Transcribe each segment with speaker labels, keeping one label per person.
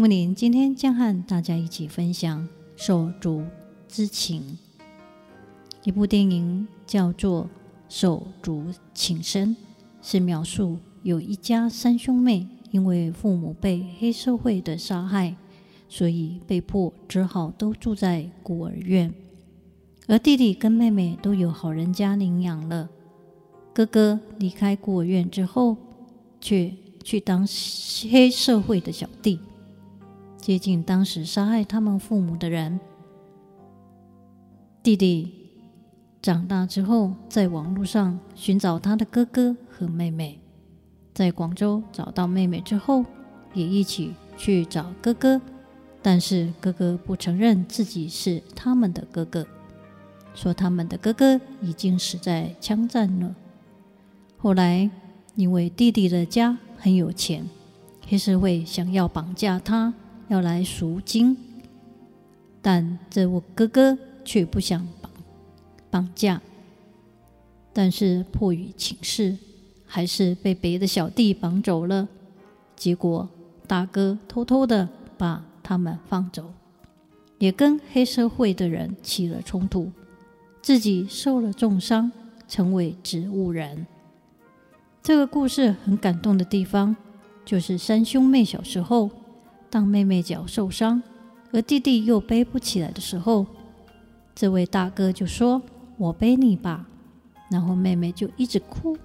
Speaker 1: 木林今天将和大家一起分享《手足之情》。一部电影叫做《手足情深》，是描述有一家三兄妹，因为父母被黑社会的杀害，所以被迫只好都住在孤儿院，而弟弟跟妹妹都有好人家领养了。哥哥离开孤儿院之后，却去当黑社会的小弟。接近当时杀害他们父母的人。弟弟长大之后，在网络上寻找他的哥哥和妹妹，在广州找到妹妹之后，也一起去找哥哥，但是哥哥不承认自己是他们的哥哥，说他们的哥哥已经死在枪战了。后来因为弟弟的家很有钱，黑社会想要绑架他。要来赎金，但这我哥哥却不想绑绑架，但是迫于情势，还是被别的小弟绑走了。结果大哥偷偷的把他们放走，也跟黑社会的人起了冲突，自己受了重伤，成为植物人。这个故事很感动的地方，就是三兄妹小时候。当妹妹脚受伤，而弟弟又背不起来的时候，这位大哥就说：“我背你吧。”然后妹妹就一直哭。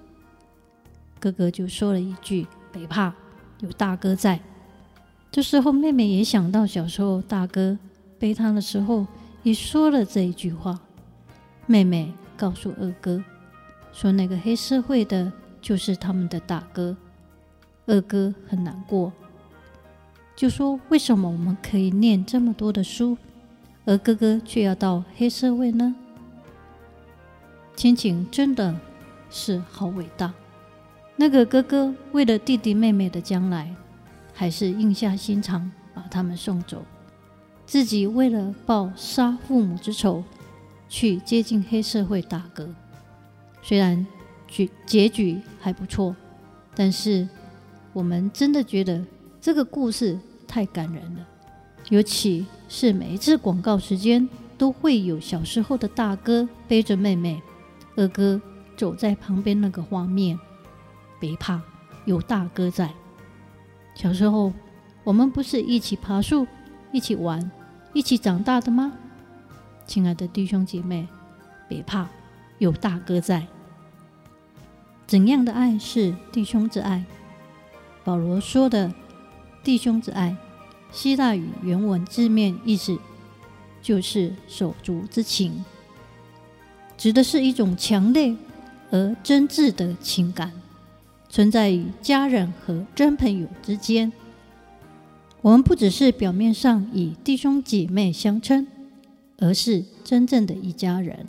Speaker 1: 哥哥就说了一句：“别怕，有大哥在。”这时候妹妹也想到小时候大哥背她的时候，也说了这一句话。妹妹告诉二哥说：“那个黑社会的就是他们的大哥。”二哥很难过。就说：“为什么我们可以念这么多的书，而哥哥却要到黑社会呢？”亲情真的是好伟大。那个哥哥为了弟弟妹妹的将来，还是硬下心肠把他们送走，自己为了报杀父母之仇，去接近黑社会大哥。虽然结结局还不错，但是我们真的觉得。这个故事太感人了，尤其是每一次广告时间都会有小时候的大哥背着妹妹，二哥走在旁边那个画面。别怕，有大哥在。小时候我们不是一起爬树、一起玩、一起长大的吗？亲爱的弟兄姐妹，别怕，有大哥在。怎样的爱是弟兄之爱？保罗说的。弟兄之爱，希腊语原文字面意思就是手足之情，指的是一种强烈而真挚的情感，存在于家人和真朋友之间。我们不只是表面上以弟兄姐妹相称，而是真正的一家人。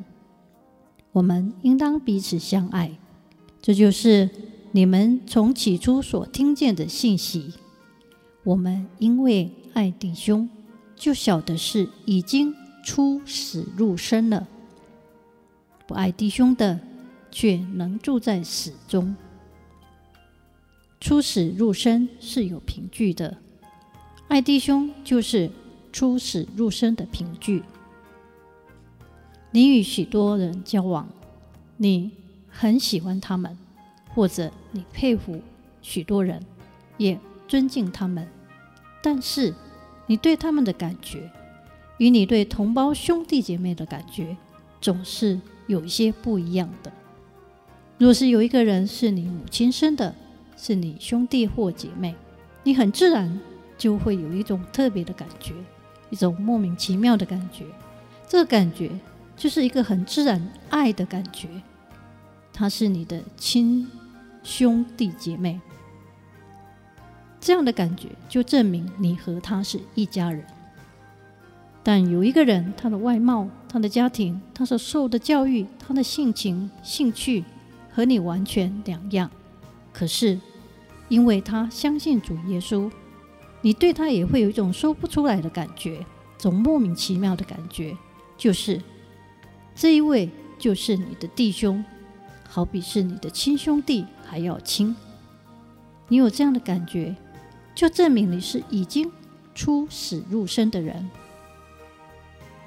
Speaker 1: 我们应当彼此相爱，这就是你们从起初所听见的信息。我们因为爱弟兄，就晓得是已经出死入生了；不爱弟兄的，却能住在死中。出死入生是有凭据的，爱弟兄就是出死入生的凭据。你与许多人交往，你很喜欢他们，或者你佩服许多人，也尊敬他们。但是，你对他们的感觉，与你对同胞兄弟姐妹的感觉，总是有一些不一样的。若是有一个人是你母亲生的，是你兄弟或姐妹，你很自然就会有一种特别的感觉，一种莫名其妙的感觉。这个感觉就是一个很自然爱的感觉，他是你的亲兄弟姐妹。这样的感觉就证明你和他是一家人。但有一个人，他的外貌、他的家庭、他所受的教育、他的性情、兴趣和你完全两样，可是因为他相信主耶稣，你对他也会有一种说不出来的感觉，种莫名其妙的感觉，就是这一位就是你的弟兄，好比是你的亲兄弟还要亲。你有这样的感觉，就证明你是已经出死入生的人。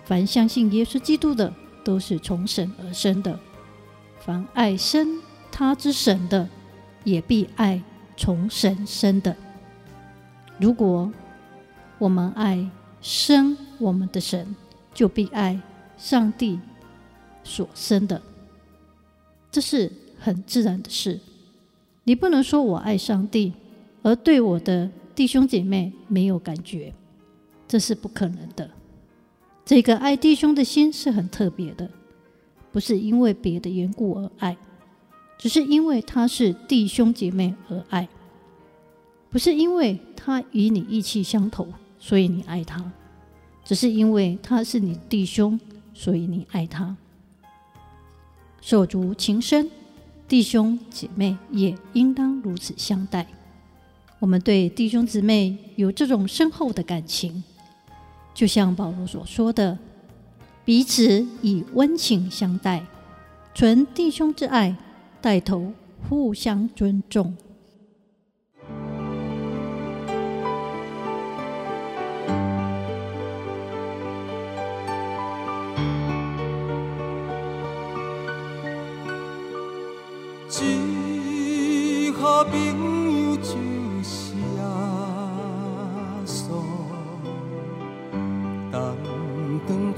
Speaker 1: 凡相信耶稣基督的，都是从神而生的；凡爱生他之神的，也必爱从神生的。如果我们爱生我们的神，就必爱上帝所生的。这是很自然的事。你不能说我爱上帝，而对我的弟兄姐妹没有感觉，这是不可能的。这个爱弟兄的心是很特别的，不是因为别的缘故而爱，只是因为他是弟兄姐妹而爱，不是因为他与你意气相投，所以你爱他，只是因为他是你弟兄，所以你爱他。手足情深，弟兄姐妹也应当如此相待。我们对弟兄姊妹有这种深厚的感情。就像保罗所说的，彼此以温情相待，存弟兄之爱，带头互相尊重。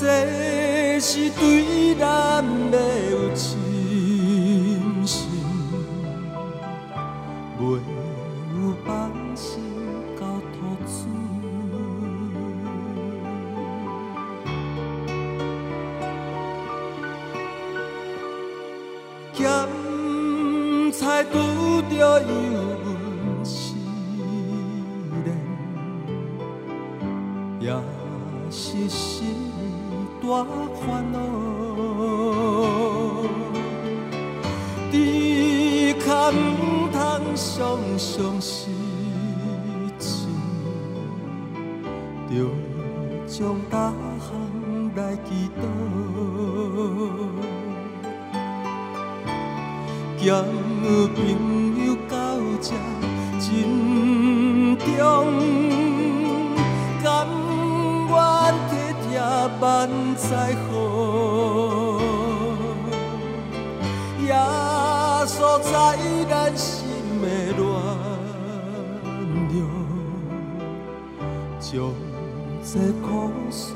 Speaker 2: 这是对咱的有信心，袂有放心交托主。拄着忧闷思念，也是心大烦恼。只可毋通常常失志，着将大项来祈祷。朋友到这珍重，万载好，耶稣在咱心的暖流，将这苦事